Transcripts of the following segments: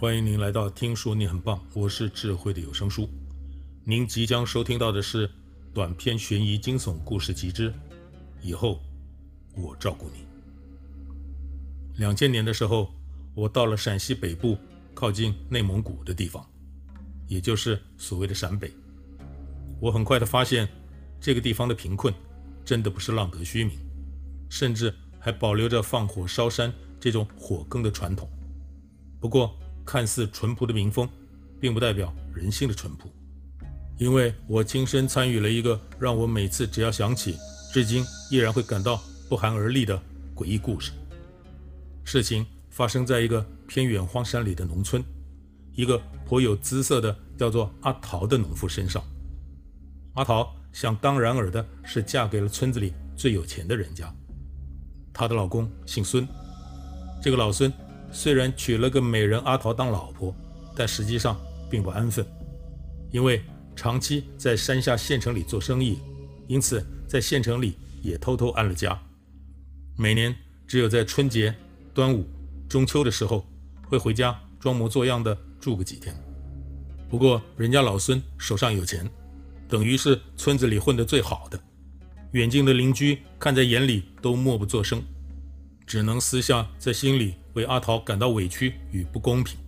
欢迎您来到听说你很棒，我是智慧的有声书。您即将收听到的是短篇悬疑惊悚故事集之《以后我照顾你》。两千年的时候，我到了陕西北部靠近内蒙古的地方，也就是所谓的陕北。我很快的发现，这个地方的贫困真的不是浪得虚名，甚至还保留着放火烧山这种火耕的传统。不过，看似淳朴的民风，并不代表人性的淳朴。因为我亲身参与了一个让我每次只要想起，至今依然会感到不寒而栗的诡异故事。事情发生在一个偏远荒山里的农村，一个颇有姿色的叫做阿桃的农妇身上。阿桃想当然尔的是嫁给了村子里最有钱的人家，她的老公姓孙。这个老孙虽然娶了个美人阿桃当老婆，但实际上并不安分，因为长期在山下县城里做生意，因此在县城里也偷偷安了家。每年只有在春节、端午、中秋的时候会回家装模作样的住个几天。不过人家老孙手上有钱。等于是村子里混得最好的，远近的邻居看在眼里都默不作声，只能私下在心里为阿桃感到委屈与不公平。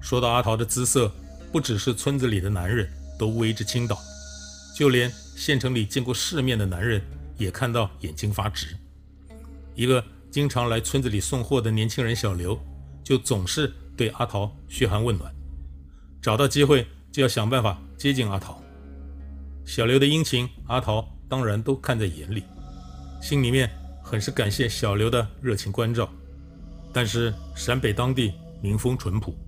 说到阿桃的姿色，不只是村子里的男人都为之倾倒，就连县城里见过世面的男人也看到眼睛发直。一个经常来村子里送货的年轻人小刘，就总是对阿桃嘘寒问暖，找到机会就要想办法接近阿桃。小刘的殷勤，阿桃当然都看在眼里，心里面很是感谢小刘的热情关照。但是陕北当地民风淳朴，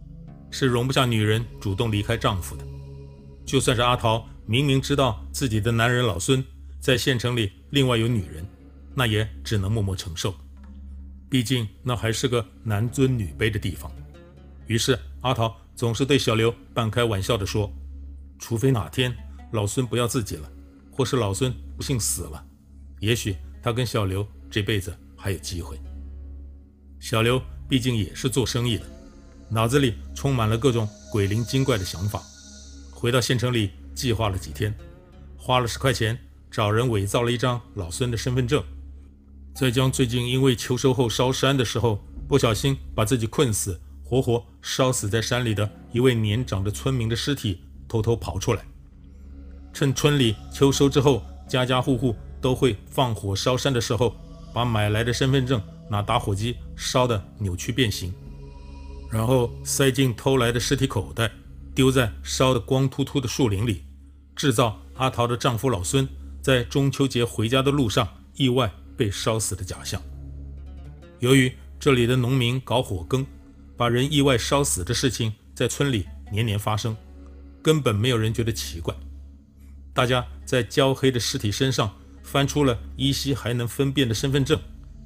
是容不下女人主动离开丈夫的。就算是阿桃明明知道自己的男人老孙在县城里另外有女人，那也只能默默承受。毕竟那还是个男尊女卑的地方。于是阿桃总是对小刘半开玩笑地说：“除非哪天……”老孙不要自己了，或是老孙不幸死了，也许他跟小刘这辈子还有机会。小刘毕竟也是做生意的，脑子里充满了各种鬼灵精怪的想法。回到县城里，计划了几天，花了十块钱找人伪造了一张老孙的身份证，再将最近因为秋收后烧山的时候不小心把自己困死、活活烧死在山里的一位年长的村民的尸体偷偷刨出来。趁村里秋收之后，家家户户都会放火烧山的时候，把买来的身份证拿打火机烧得扭曲变形，然后塞进偷来的尸体口袋，丢在烧得光秃秃的树林里，制造阿桃的丈夫老孙在中秋节回家的路上意外被烧死的假象。由于这里的农民搞火耕，把人意外烧死的事情在村里年年发生，根本没有人觉得奇怪。大家在焦黑的尸体身上翻出了依稀还能分辨的身份证，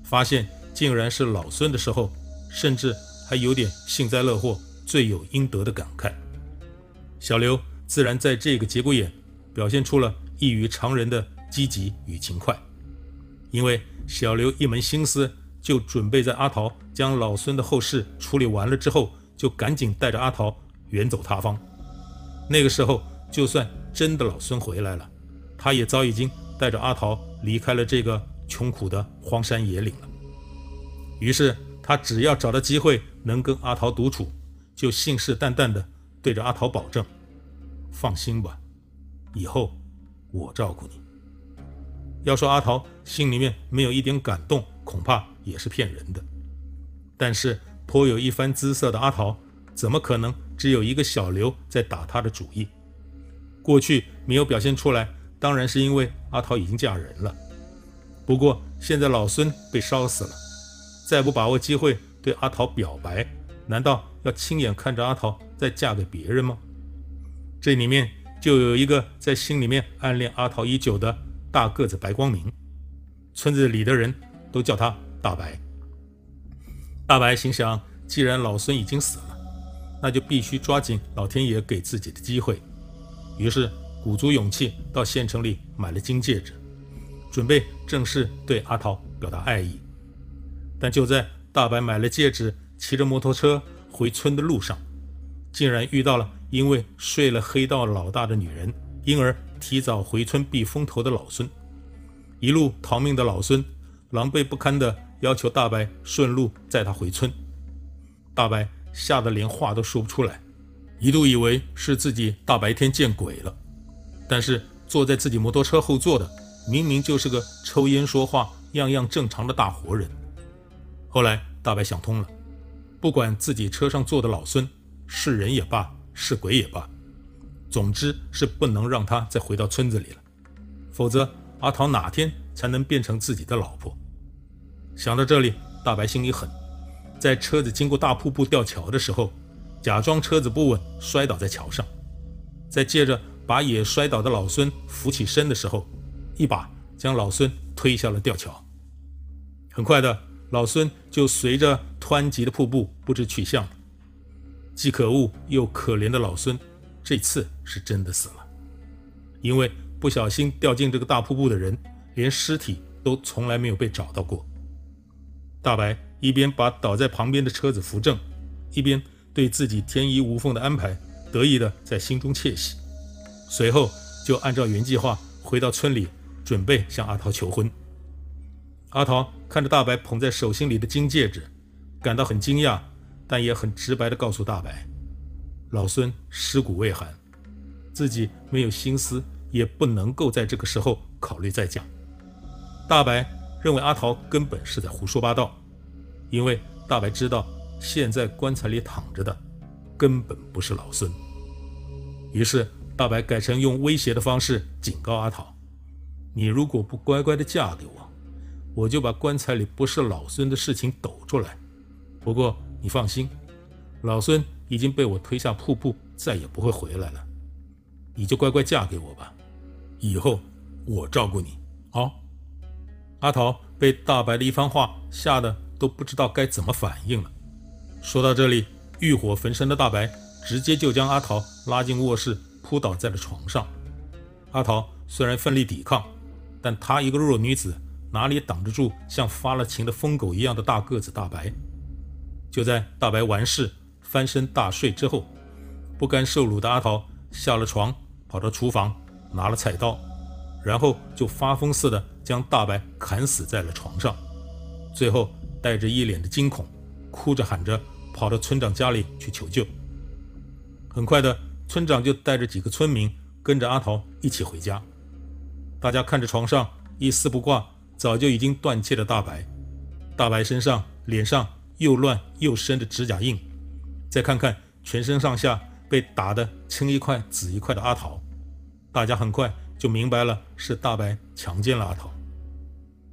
发现竟然是老孙的时候，甚至还有点幸灾乐祸、罪有应得的感慨。小刘自然在这个节骨眼表现出了异于常人的积极与勤快，因为小刘一门心思就准备在阿桃将老孙的后事处理完了之后，就赶紧带着阿桃远走他方。那个时候，就算真的老孙回来了，他也早已经带着阿桃离开了这个穷苦的荒山野岭了。于是他只要找到机会能跟阿桃独处，就信誓旦旦地对着阿桃保证：“放心吧，以后我照顾你。”要说阿桃心里面没有一点感动，恐怕也是骗人的。但是颇有一番姿色的阿桃，怎么可能只有一个小刘在打他的主意？过去没有表现出来，当然是因为阿桃已经嫁人了。不过现在老孙被烧死了，再不把握机会对阿桃表白，难道要亲眼看着阿桃再嫁给别人吗？这里面就有一个在心里面暗恋阿桃已久的大个子白光明，村子里的人都叫他大白。大白心想，既然老孙已经死了，那就必须抓紧老天爷给自己的机会。于是鼓足勇气到县城里买了金戒指，准备正式对阿桃表达爱意。但就在大白买了戒指，骑着摩托车回村的路上，竟然遇到了因为睡了黑道老大的女人，因而提早回村避风头的老孙。一路逃命的老孙，狼狈不堪地要求大白顺路载他回村。大白吓得连话都说不出来，一度以为是自己大白天见鬼了。但是坐在自己摩托车后座的，明明就是个抽烟说话样样正常的大活人。后来大白想通了，不管自己车上坐的老孙是人也罢，是鬼也罢，总之是不能让他再回到村子里了，否则阿桃哪天才能变成自己的老婆？想到这里，大白心里狠。在车子经过大瀑布吊桥的时候，假装车子不稳，摔倒在桥上。再接着把也摔倒的老孙扶起身的时候，一把将老孙推下了吊桥。很快的，老孙就随着湍急的瀑布不知去向了。既可恶又可怜的老孙，这次是真的死了，因为不小心掉进这个大瀑布的人，连尸体都从来没有被找到过。大白。一边把倒在旁边的车子扶正，一边对自己天衣无缝的安排得意地在心中窃喜。随后就按照原计划回到村里，准备向阿桃求婚。阿桃看着大白捧在手心里的金戒指，感到很惊讶，但也很直白地告诉大白：“老孙尸骨未寒，自己没有心思，也不能够在这个时候考虑再嫁。”大白认为阿桃根本是在胡说八道。因为大白知道，现在棺材里躺着的根本不是老孙。于是大白改成用威胁的方式警告阿桃：“你如果不乖乖的嫁给我，我就把棺材里不是老孙的事情抖出来。不过你放心，老孙已经被我推下瀑布，再也不会回来了。你就乖乖嫁给我吧，以后我照顾你。”好，阿桃被大白的一番话吓得。都不知道该怎么反应了。说到这里，欲火焚身的大白直接就将阿桃拉进卧室，扑倒在了床上。阿桃虽然奋力抵抗，但她一个弱女子哪里挡得住像发了情的疯狗一样的大个子大白？就在大白完事翻身大睡之后，不甘受辱的阿桃下了床，跑到厨房拿了菜刀，然后就发疯似的将大白砍死在了床上，最后。带着一脸的惊恐，哭着喊着跑到村长家里去求救。很快的，村长就带着几个村民跟着阿桃一起回家。大家看着床上一丝不挂、早就已经断气的大白，大白身上、脸上又乱又深的指甲印，再看看全身上下被打得青一块紫一块的阿桃，大家很快就明白了，是大白强奸了阿桃。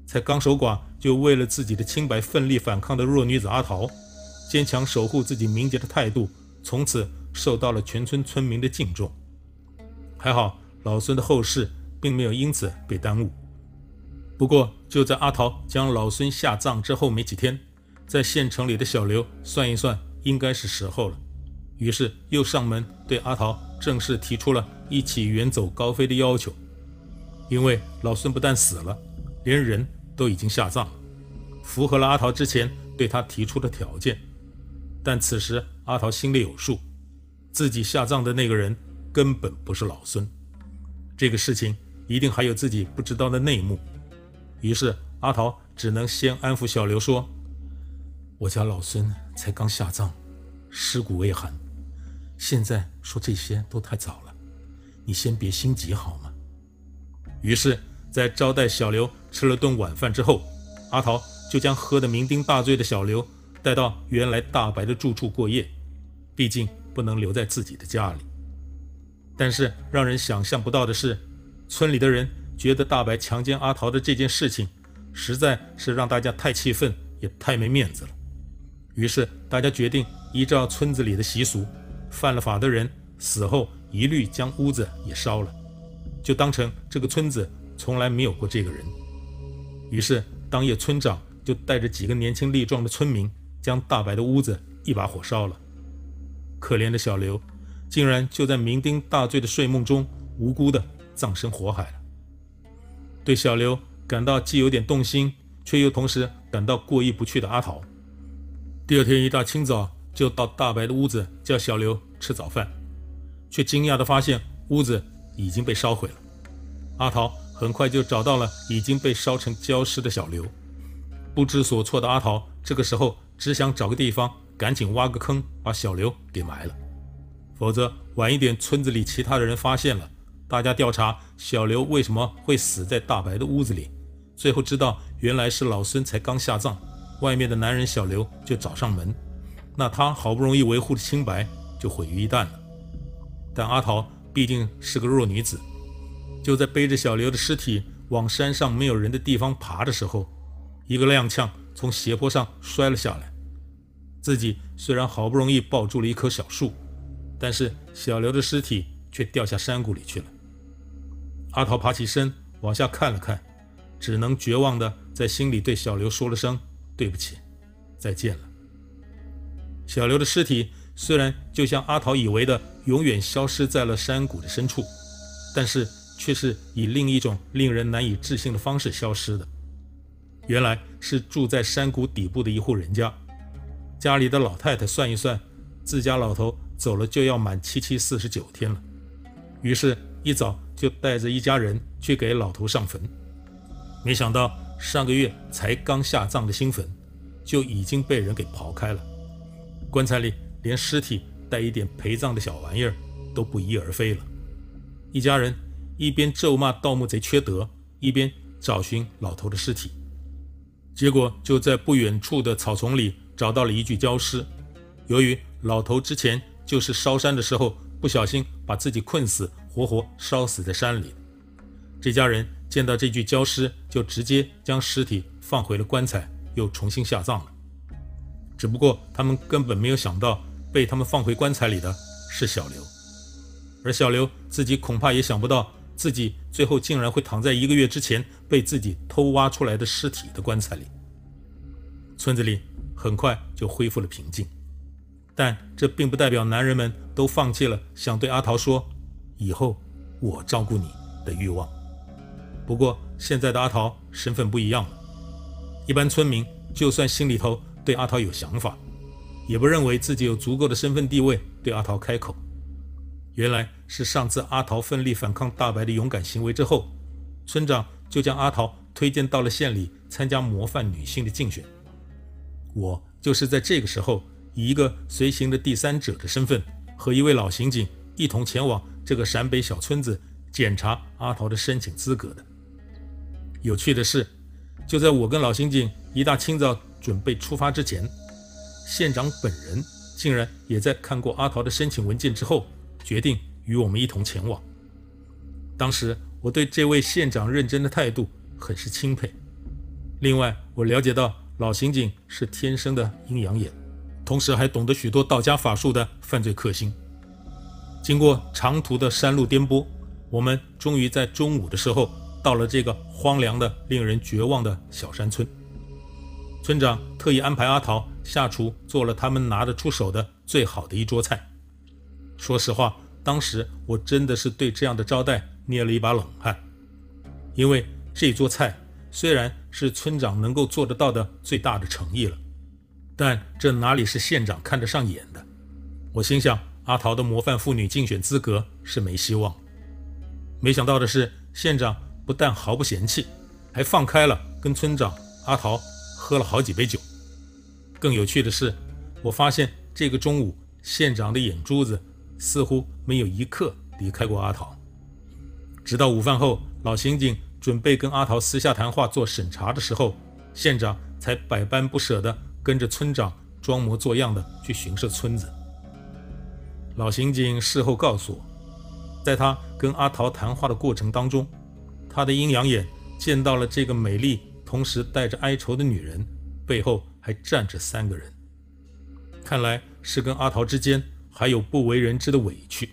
才刚守寡，就为了自己的清白奋力反抗的弱女子阿桃，坚强守护自己名节的态度，从此受到了全村村民的敬重。还好老孙的后事并没有因此被耽误。不过就在阿桃将老孙下葬之后没几天，在县城里的小刘算一算，应该是时候了，于是又上门对阿桃正式提出了一起远走高飞的要求。因为老孙不但死了。连人都已经下葬，符合了阿桃之前对他提出的条件。但此时阿桃心里有数，自己下葬的那个人根本不是老孙，这个事情一定还有自己不知道的内幕。于是阿桃只能先安抚小刘说：“我家老孙才刚下葬，尸骨未寒，现在说这些都太早了，你先别心急好吗？”于是。在招待小刘吃了顿晚饭之后，阿桃就将喝得酩酊大醉的小刘带到原来大白的住处过夜，毕竟不能留在自己的家里。但是让人想象不到的是，村里的人觉得大白强奸阿桃的这件事情，实在是让大家太气愤，也太没面子了。于是大家决定依照村子里的习俗，犯了法的人死后一律将屋子也烧了，就当成这个村子。从来没有过这个人，于是当夜村长就带着几个年轻力壮的村民，将大白的屋子一把火烧了。可怜的小刘，竟然就在酩酊大醉的睡梦中，无辜的葬身火海了。对小刘感到既有点动心，却又同时感到过意不去的阿桃，第二天一大清早就到大白的屋子叫小刘吃早饭，却惊讶的发现屋子已经被烧毁了。阿桃很快就找到了已经被烧成焦尸的小刘。不知所措的阿桃这个时候只想找个地方赶紧挖个坑把小刘给埋了，否则晚一点村子里其他的人发现了，大家调查小刘为什么会死在大白的屋子里，最后知道原来是老孙才刚下葬，外面的男人小刘就找上门。那他好不容易维护的清白就毁于一旦了。但阿桃毕竟是个弱女子，就在背着小刘的尸体往山上没有人的地方爬的时候，一个踉跄从斜坡上摔了下来。自己虽然好不容易抱住了一棵小树，但是小刘的尸体却掉下山谷里去了。阿桃爬起身往下看了看，只能绝望地在心里对小刘说了声对不起，再见了。小刘的尸体虽然就像阿桃以为的，永远消失在了山谷的深处，但是却是以另一种令人难以置信的方式消失的。原来是住在山谷底部的一户人家，家里的老太太算一算，自家老头走了就要满七七四十九天了，于是，一早就带着一家人去给老头上坟。没想到上个月才刚下葬的新坟，就已经被人给刨开了。棺材里连尸体带一点陪葬的小玩意儿都不翼而飞了。一家人一边咒骂盗墓贼缺德，一边找寻老头的尸体。结果就在不远处的草丛里找到了一具焦尸。由于老头之前就是烧山的时候不小心把自己困死，活活烧死在山里。这家人见到这具焦尸，就直接将尸体放回了棺材，又重新下葬了。只不过他们根本没有想到，被他们放回棺材里的是小刘，而小刘自己恐怕也想不到，自己最后竟然会躺在一个月之前被自己偷挖出来的尸体的棺材里。村子里很快就恢复了平静，但这并不代表男人们都放弃了想对阿桃说“以后我照顾你”的欲望。不过现在的阿桃身份不一样了，一般村民就算心里头。对阿桃有想法，也不认为自己有足够的身份地位对阿桃开口。原来是上次阿桃奋力反抗大白的勇敢行为之后，村长就将阿桃推荐到了县里参加模范女性的竞选。我就是在这个时候，以一个随行的第三者的身份，和一位老刑警一同前往这个陕北小村子检查阿桃的申请资格的。有趣的是，就在我跟老刑警一大清早。准备出发之前，县长本人竟然也在看过阿桃的申请文件之后，决定与我们一同前往。当时我对这位县长认真的态度很是钦佩。另外，我了解到老刑警是天生的阴阳眼，同时还懂得许多道家法术的犯罪克星。经过长途的山路颠簸，我们终于在中午的时候到了这个荒凉的、令人绝望的小山村。村长特意安排阿桃下厨做了他们拿得出手的最好的一桌菜。说实话，当时我真的是对这样的招待捏了一把冷汗，因为这桌菜虽然是村长能够做得到的最大的诚意了，但这哪里是县长看得上眼的？我心想，阿桃的模范妇女竞选资格是没希望。没想到的是，县长不但毫不嫌弃，还放开了跟村长阿桃。喝了好几杯酒。更有趣的是，我发现这个中午县长的眼珠子似乎没有一刻离开过阿桃。直到午饭后，老刑警准备跟阿桃私下谈话做审查的时候，县长才百般不舍地跟着村长装模作样的去巡视村子。老刑警事后告诉我，在他跟阿桃谈话的过程当中，他的阴阳眼见到了这个美丽。同时带着哀愁的女人，背后还站着三个人，看来是跟阿桃之间还有不为人知的委屈。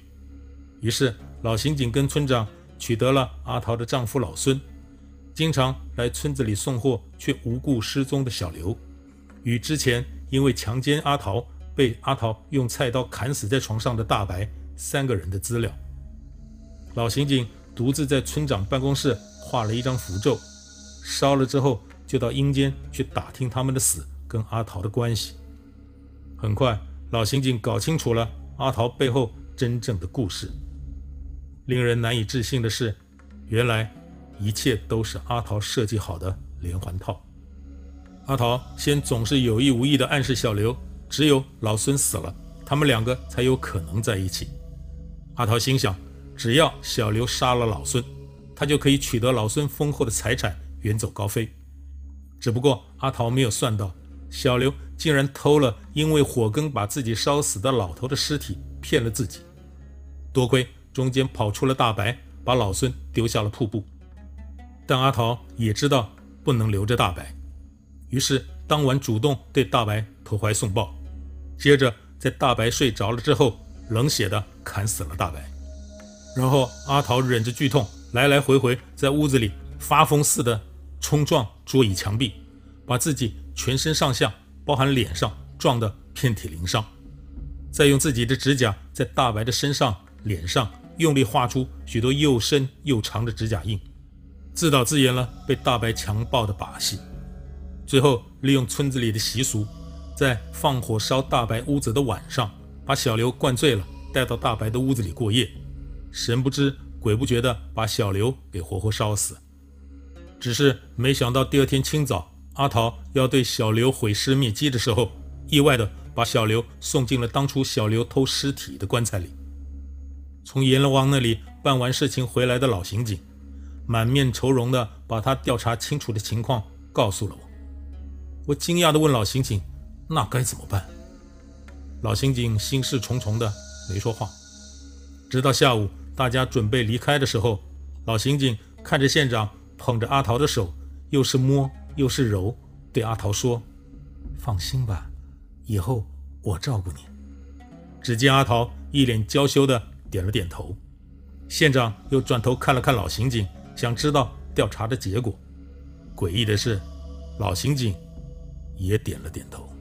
于是老刑警跟村长取得了阿桃的丈夫老孙，经常来村子里送货却无故失踪的小刘，与之前因为强奸阿桃被阿桃用菜刀砍死在床上的大白三个人的资料。老刑警独自在村长办公室画了一张符咒。烧了之后，就到阴间去打听他们的死跟阿桃的关系。很快，老刑警搞清楚了阿桃背后真正的故事。令人难以置信的是，原来一切都是阿桃设计好的连环套。阿桃先总是有意无意地暗示小刘，只有老孙死了，他们两个才有可能在一起。阿桃心想，只要小刘杀了老孙，他就可以取得老孙丰厚的财产，远走高飞。只不过阿桃没有算到，小刘竟然偷了因为火耕把自己烧死的老头的尸体，骗了自己。多亏中间跑出了大白，把老孙丢下了瀑布。但阿桃也知道不能留着大白，于是当晚主动对大白投怀送抱，接着在大白睡着了之后，冷血的砍死了大白。然后阿桃忍着剧痛，来来回回在屋子里发疯似的冲撞桌椅墙壁，把自己全身上下，包含脸上撞得遍体鳞伤，再用自己的指甲在大白的身上、脸上用力画出许多又深又长的指甲印，自导自演了被大白强暴的把戏。最后利用村子里的习俗，在放火烧大白屋子的晚上，把小刘灌醉了，带到大白的屋子里过夜，神不知鬼不觉地把小刘给活活烧死。只是没想到第二天清早，阿桃要对小刘毁尸灭迹的时候，意外地把小刘送进了当初小刘偷尸体的棺材里。从阎罗王那里办完事情回来的老刑警，满面愁容地把他调查清楚的情况告诉了我。我惊讶地问老刑警：“那该怎么办？”老刑警心事重重的没说话。直到下午大家准备离开的时候，老刑警看着县长。捧着阿桃的手，又是摸又是揉，对阿桃说：“放心吧，以后我照顾你。”只见阿桃一脸娇羞的点了点头。县长又转头看了看老刑警，想知道调查的结果。诡异的是，老刑警也点了点头。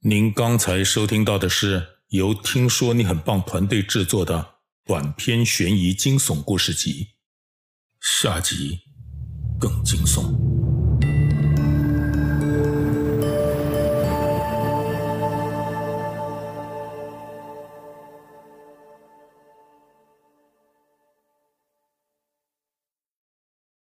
您刚才收听到的是。由听说你很棒团队制作的短篇悬疑惊悚故事集，下集更惊悚。